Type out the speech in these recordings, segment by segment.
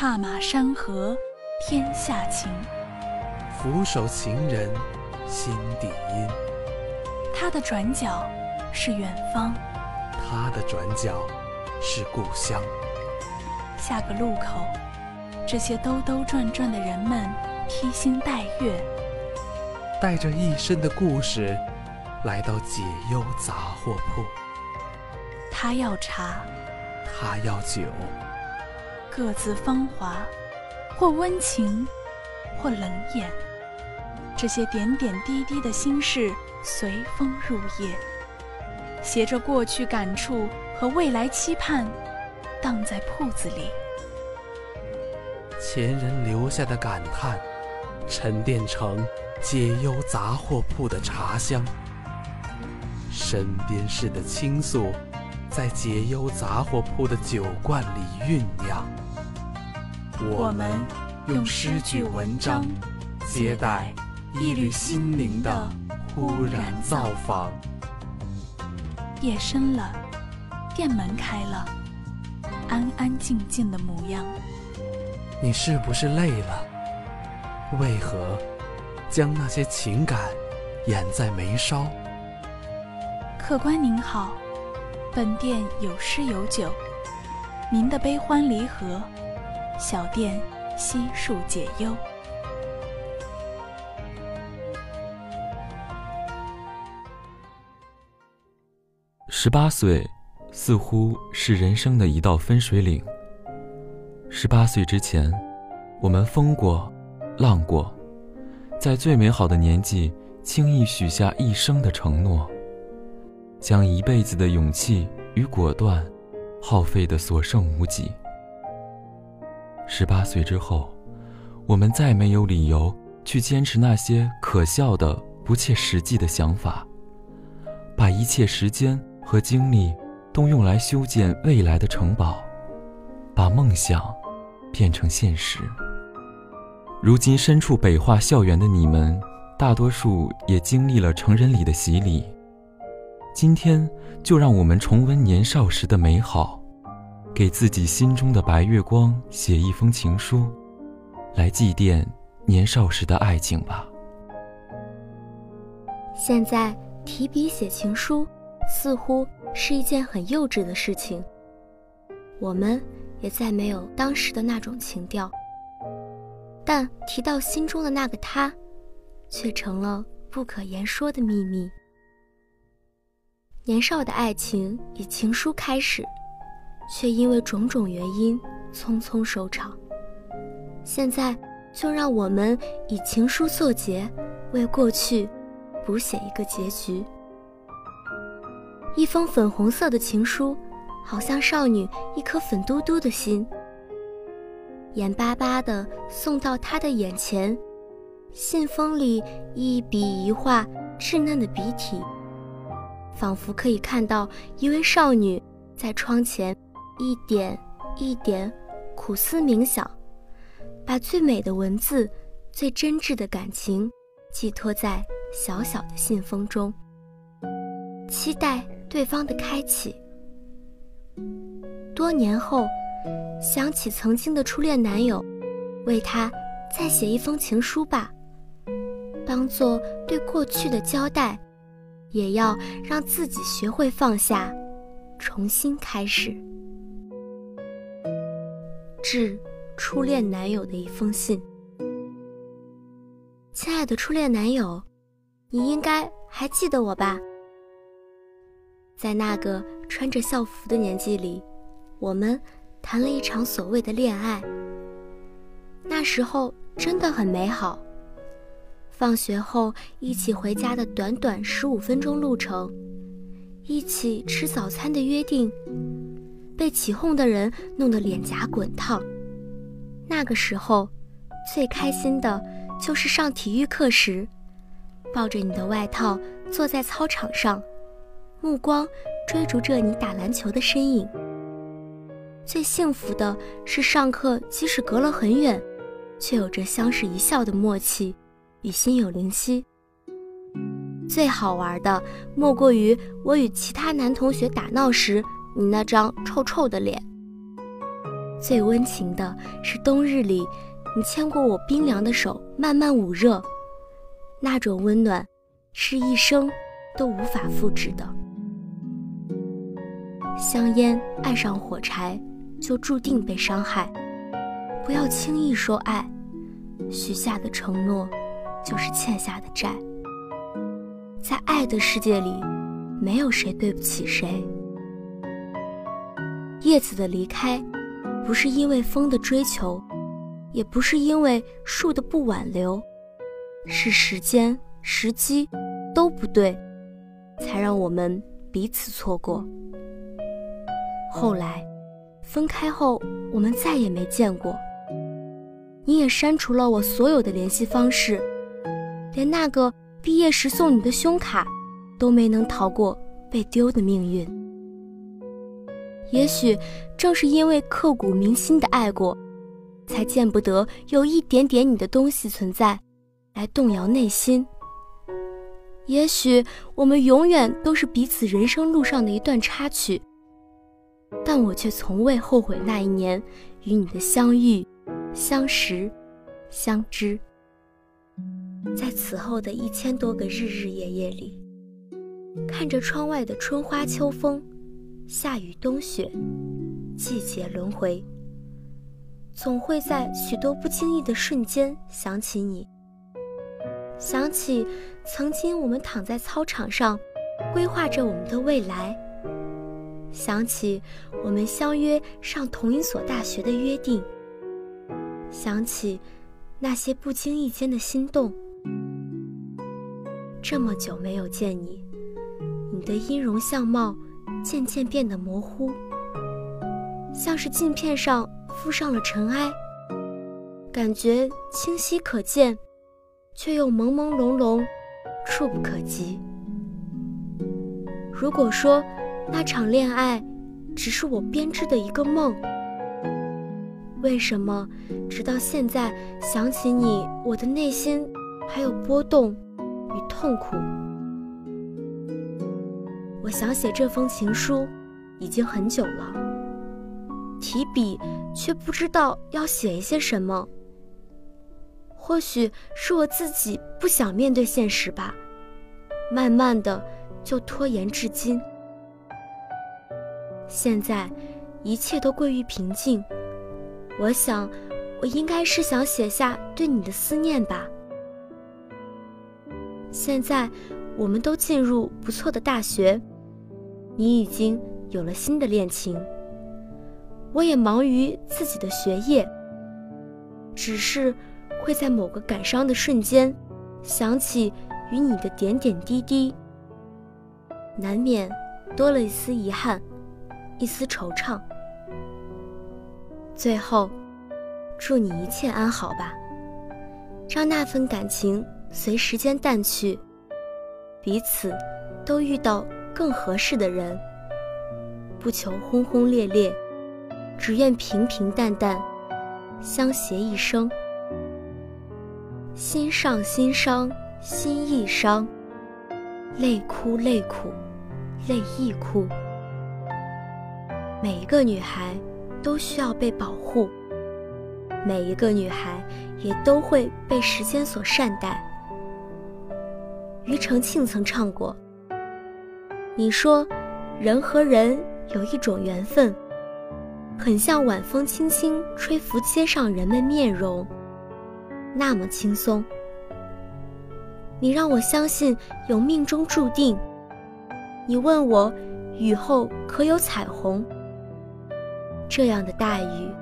踏马山河天下情，俯首情人心底阴。他的转角是远方，他的转角是故乡。下个路口，这些兜兜转转的人们披星戴月，带着一身的故事，来到解忧杂货铺。他要茶，他要酒，各自芳华，或温情，或冷眼。这些点点滴滴的心事，随风入夜，携着过去感触和未来期盼。荡在铺子里，前人留下的感叹，沉淀成解忧杂货铺的茶香。身边事的倾诉，在解忧杂货铺的酒罐里酝酿。我们用诗句文章，接待一缕心灵的忽然造访。夜深了，店门开了。安安静静的模样，你是不是累了？为何将那些情感掩在眉梢？客官您好，本店有诗有酒，您的悲欢离合，小店悉数解忧。十八岁。似乎是人生的一道分水岭。十八岁之前，我们疯过，浪过，在最美好的年纪，轻易许下一生的承诺，将一辈子的勇气与果断，耗费的所剩无几。十八岁之后，我们再没有理由去坚持那些可笑的、不切实际的想法，把一切时间和精力。都用来修建未来的城堡，把梦想变成现实。如今身处北化校园的你们，大多数也经历了成人礼的洗礼。今天，就让我们重温年少时的美好，给自己心中的白月光写一封情书，来祭奠年少时的爱情吧。现在提笔写情书，似乎。是一件很幼稚的事情，我们也再没有当时的那种情调。但提到心中的那个他，却成了不可言说的秘密。年少的爱情以情书开始，却因为种种原因匆匆收场。现在，就让我们以情书作结，为过去补写一个结局。一封粉红色的情书，好像少女一颗粉嘟嘟的心，眼巴巴地送到他的眼前。信封里一笔一画，稚嫩的笔体，仿佛可以看到一位少女在窗前一点一点苦思冥想，把最美的文字、最真挚的感情寄托在小小的信封中，期待。对方的开启。多年后，想起曾经的初恋男友，为他再写一封情书吧，当做对过去的交代，也要让自己学会放下，重新开始。致初恋男友的一封信。亲爱的初恋男友，你应该还记得我吧？在那个穿着校服的年纪里，我们谈了一场所谓的恋爱。那时候真的很美好。放学后一起回家的短短十五分钟路程，一起吃早餐的约定，被起哄的人弄得脸颊滚烫。那个时候，最开心的就是上体育课时，抱着你的外套坐在操场上。目光追逐着你打篮球的身影。最幸福的是上课，即使隔了很远，却有着相视一笑的默契与心有灵犀。最好玩的莫过于我与其他男同学打闹时，你那张臭臭的脸。最温情的是冬日里，你牵过我冰凉的手，慢慢捂热，那种温暖，是一生都无法复制的。香烟爱上火柴，就注定被伤害。不要轻易说爱，许下的承诺，就是欠下的债。在爱的世界里，没有谁对不起谁。叶子的离开，不是因为风的追求，也不是因为树的不挽留，是时间、时机都不对，才让我们彼此错过。后来，分开后，我们再也没见过。你也删除了我所有的联系方式，连那个毕业时送你的胸卡，都没能逃过被丢的命运。也许正是因为刻骨铭心的爱过，才见不得有一点点你的东西存在，来动摇内心。也许我们永远都是彼此人生路上的一段插曲。但我却从未后悔那一年与你的相遇、相识、相知。在此后的一千多个日日夜夜里，看着窗外的春花秋风、夏雨冬雪，季节轮回，总会在许多不经意的瞬间想起你，想起曾经我们躺在操场上，规划着我们的未来。想起我们相约上同一所大学的约定，想起那些不经意间的心动。这么久没有见你，你的音容相貌渐渐变得模糊，像是镜片上附上了尘埃，感觉清晰可见，却又朦朦胧胧，触不可及。如果说。那场恋爱，只是我编织的一个梦。为什么直到现在想起你，我的内心还有波动与痛苦？我想写这封情书，已经很久了，提笔却不知道要写一些什么。或许是我自己不想面对现实吧，慢慢的就拖延至今。现在，一切都归于平静。我想，我应该是想写下对你的思念吧。现在，我们都进入不错的大学，你已经有了新的恋情，我也忙于自己的学业。只是会在某个感伤的瞬间，想起与你的点点滴滴，难免多了一丝遗憾。一丝惆怅。最后，祝你一切安好吧。让那份感情随时间淡去，彼此都遇到更合适的人。不求轰轰烈烈，只愿平平淡淡，相携一生。心上心伤，心亦伤。泪哭泪苦，泪亦哭。每一个女孩都需要被保护，每一个女孩也都会被时间所善待。庾澄庆曾唱过：“你说，人和人有一种缘分，很像晚风轻轻吹拂街上人们面容，那么轻松。你让我相信有命中注定。你问我，雨后可有彩虹？”这样的大雨，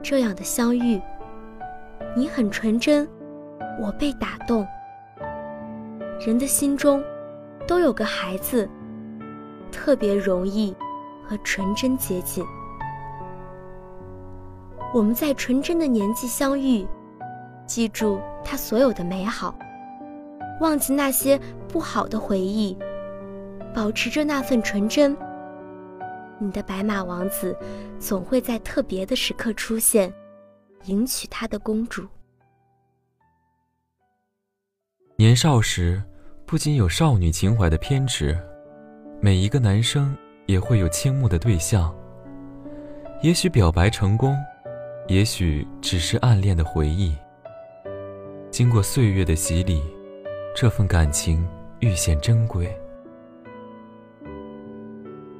这样的相遇，你很纯真，我被打动。人的心中都有个孩子，特别容易和纯真接近。我们在纯真的年纪相遇，记住他所有的美好，忘记那些不好的回忆，保持着那份纯真。你的白马王子总会在特别的时刻出现，迎娶他的公主。年少时，不仅有少女情怀的偏执，每一个男生也会有倾慕的对象。也许表白成功，也许只是暗恋的回忆。经过岁月的洗礼，这份感情愈显珍贵。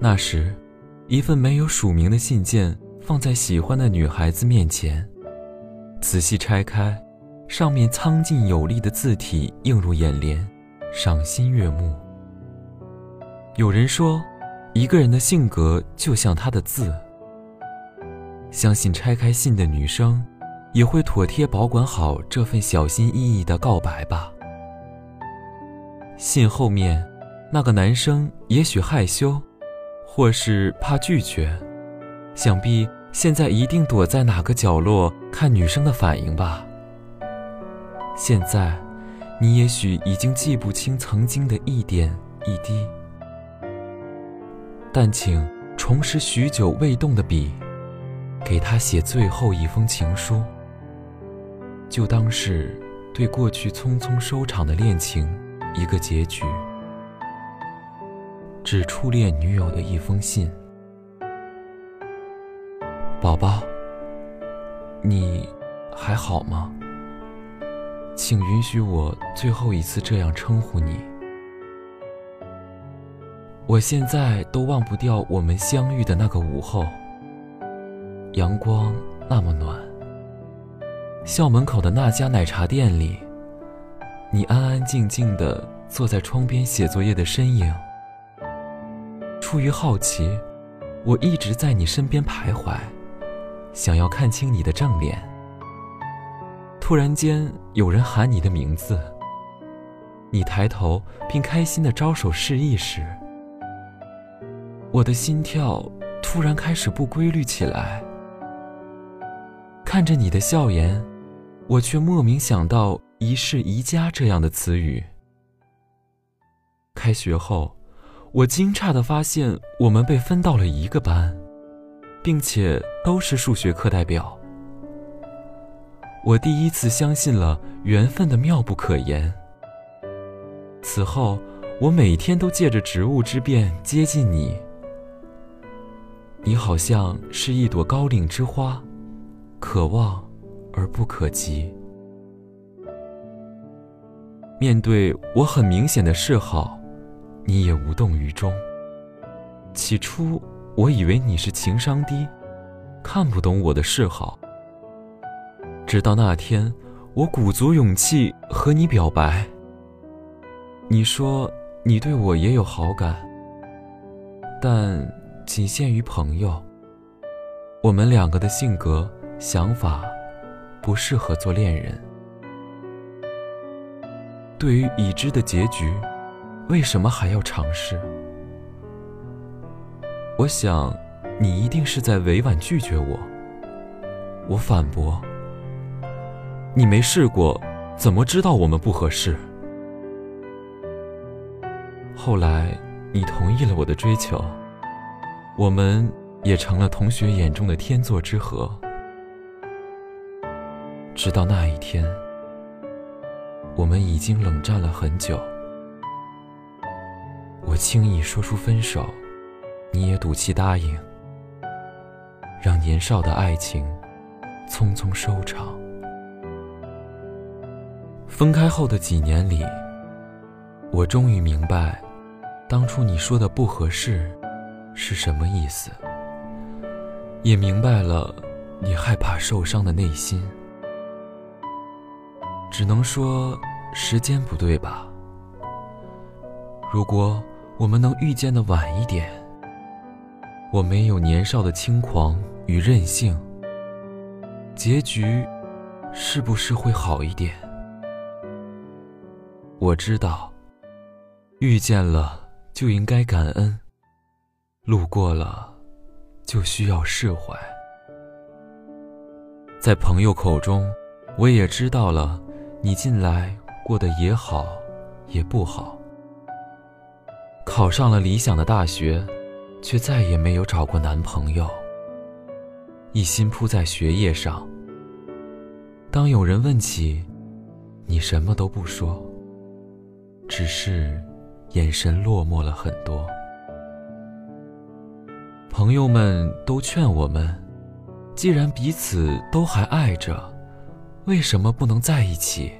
那时，一份没有署名的信件放在喜欢的女孩子面前，仔细拆开，上面苍劲有力的字体映入眼帘，赏心悦目。有人说，一个人的性格就像他的字。相信拆开信的女生，也会妥帖保管好这份小心翼翼的告白吧。信后面，那个男生也许害羞，或是怕拒绝，想必现在一定躲在哪个角落看女生的反应吧。现在，你也许已经记不清曾经的一点一滴，但请重拾许久未动的笔。给他写最后一封情书，就当是对过去匆匆收场的恋情一个结局。致初恋女友的一封信，宝宝，你还好吗？请允许我最后一次这样称呼你。我现在都忘不掉我们相遇的那个午后。阳光那么暖，校门口的那家奶茶店里，你安安静静的坐在窗边写作业的身影。出于好奇，我一直在你身边徘徊，想要看清你的正脸。突然间有人喊你的名字，你抬头并开心的招手示意时，我的心跳突然开始不规律起来。看着你的笑颜，我却莫名想到“一世宜家”这样的词语。开学后，我惊诧的发现我们被分到了一个班，并且都是数学课代表。我第一次相信了缘分的妙不可言。此后，我每天都借着植物之便接近你。你好像是一朵高岭之花。可望而不可及。面对我很明显的示好，你也无动于衷。起初我以为你是情商低，看不懂我的示好。直到那天，我鼓足勇气和你表白。你说你对我也有好感，但仅限于朋友。我们两个的性格。想法不适合做恋人。对于已知的结局，为什么还要尝试？我想，你一定是在委婉拒绝我。我反驳：你没试过，怎么知道我们不合适？后来，你同意了我的追求，我们也成了同学眼中的天作之合。直到那一天，我们已经冷战了很久。我轻易说出分手，你也赌气答应，让年少的爱情匆匆收场。分开后的几年里，我终于明白，当初你说的不合适是什么意思，也明白了你害怕受伤的内心。只能说时间不对吧。如果我们能遇见的晚一点，我没有年少的轻狂与任性，结局是不是会好一点？我知道，遇见了就应该感恩，路过了就需要释怀。在朋友口中，我也知道了。你近来过得也好，也不好。考上了理想的大学，却再也没有找过男朋友。一心扑在学业上。当有人问起，你什么都不说，只是眼神落寞了很多。朋友们都劝我们既然彼此都还爱着，为什么不能在一起？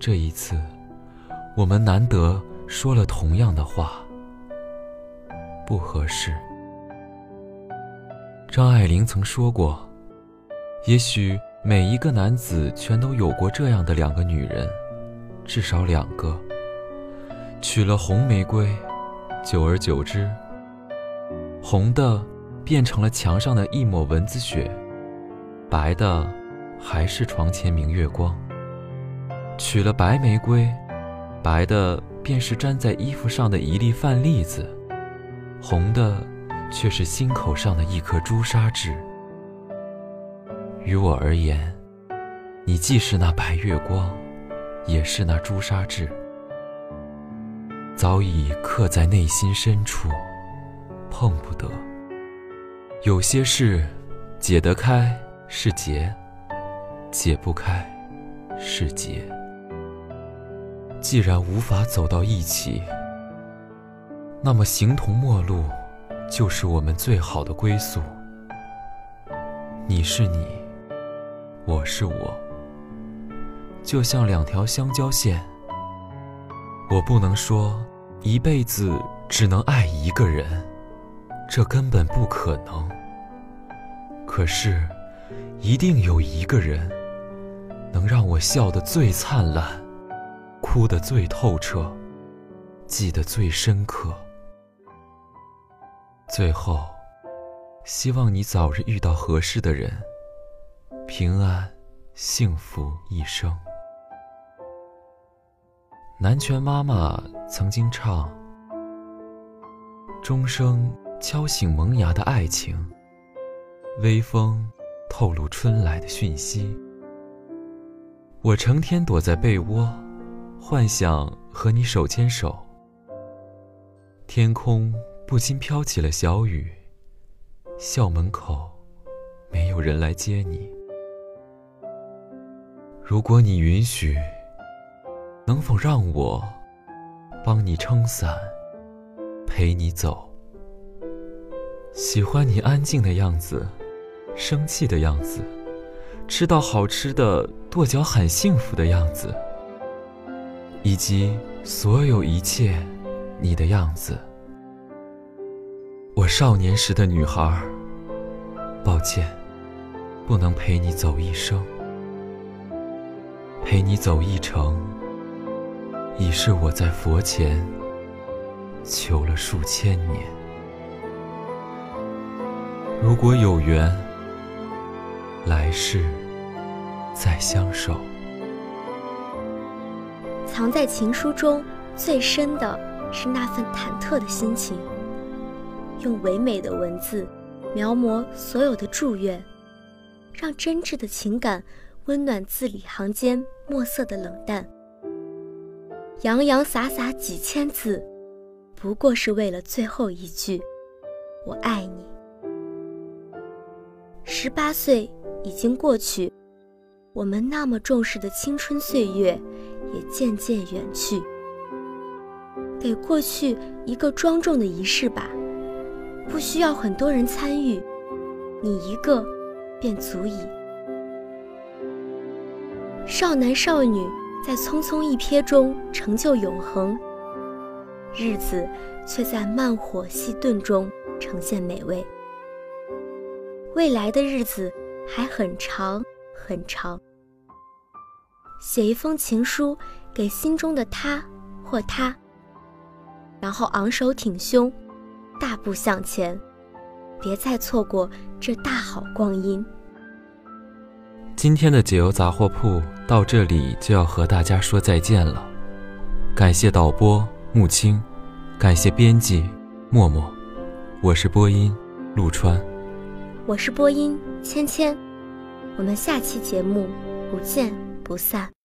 这一次，我们难得说了同样的话，不合适。张爱玲曾说过：“也许每一个男子全都有过这样的两个女人，至少两个。娶了红玫瑰，久而久之，红的变成了墙上的一抹蚊子血，白的还是床前明月光。娶了白玫瑰，白的便是粘在衣服上的一粒饭粒子，红的。”却是心口上的一颗朱砂痣。于我而言，你既是那白月光，也是那朱砂痣，早已刻在内心深处，碰不得。有些事，解得开是结，解不开是结。既然无法走到一起，那么形同陌路。就是我们最好的归宿。你是你，我是我，就像两条相交线。我不能说一辈子只能爱一个人，这根本不可能。可是，一定有一个人，能让我笑得最灿烂，哭得最透彻，记得最深刻。最后，希望你早日遇到合适的人，平安幸福一生。南拳妈妈曾经唱：“钟声敲醒萌芽的爱情，微风透露春来的讯息。我成天躲在被窝，幻想和你手牵手。天空。”不禁飘起了小雨。校门口，没有人来接你。如果你允许，能否让我帮你撑伞，陪你走？喜欢你安静的样子，生气的样子，吃到好吃的跺脚喊幸福的样子，以及所有一切你的样子。我少年时的女孩，抱歉，不能陪你走一生，陪你走一程，已是我在佛前求了数千年。如果有缘，来世再相守。藏在情书中最深的是那份忐忑的心情。用唯美的文字描摹所有的祝愿，让真挚的情感温暖字里行间墨色的冷淡。洋洋洒洒几千字，不过是为了最后一句“我爱你”。十八岁已经过去，我们那么重视的青春岁月也渐渐远去。给过去一个庄重的仪式吧。不需要很多人参与，你一个便足矣。少男少女在匆匆一瞥中成就永恒，日子却在慢火细炖中呈现美味。未来的日子还很长很长。写一封情书给心中的他或她，然后昂首挺胸。大步向前，别再错过这大好光阴。今天的解忧杂货铺到这里就要和大家说再见了。感谢导播木青，感谢编辑默默，我是播音陆川，我是播音芊芊，我们下期节目不见不散。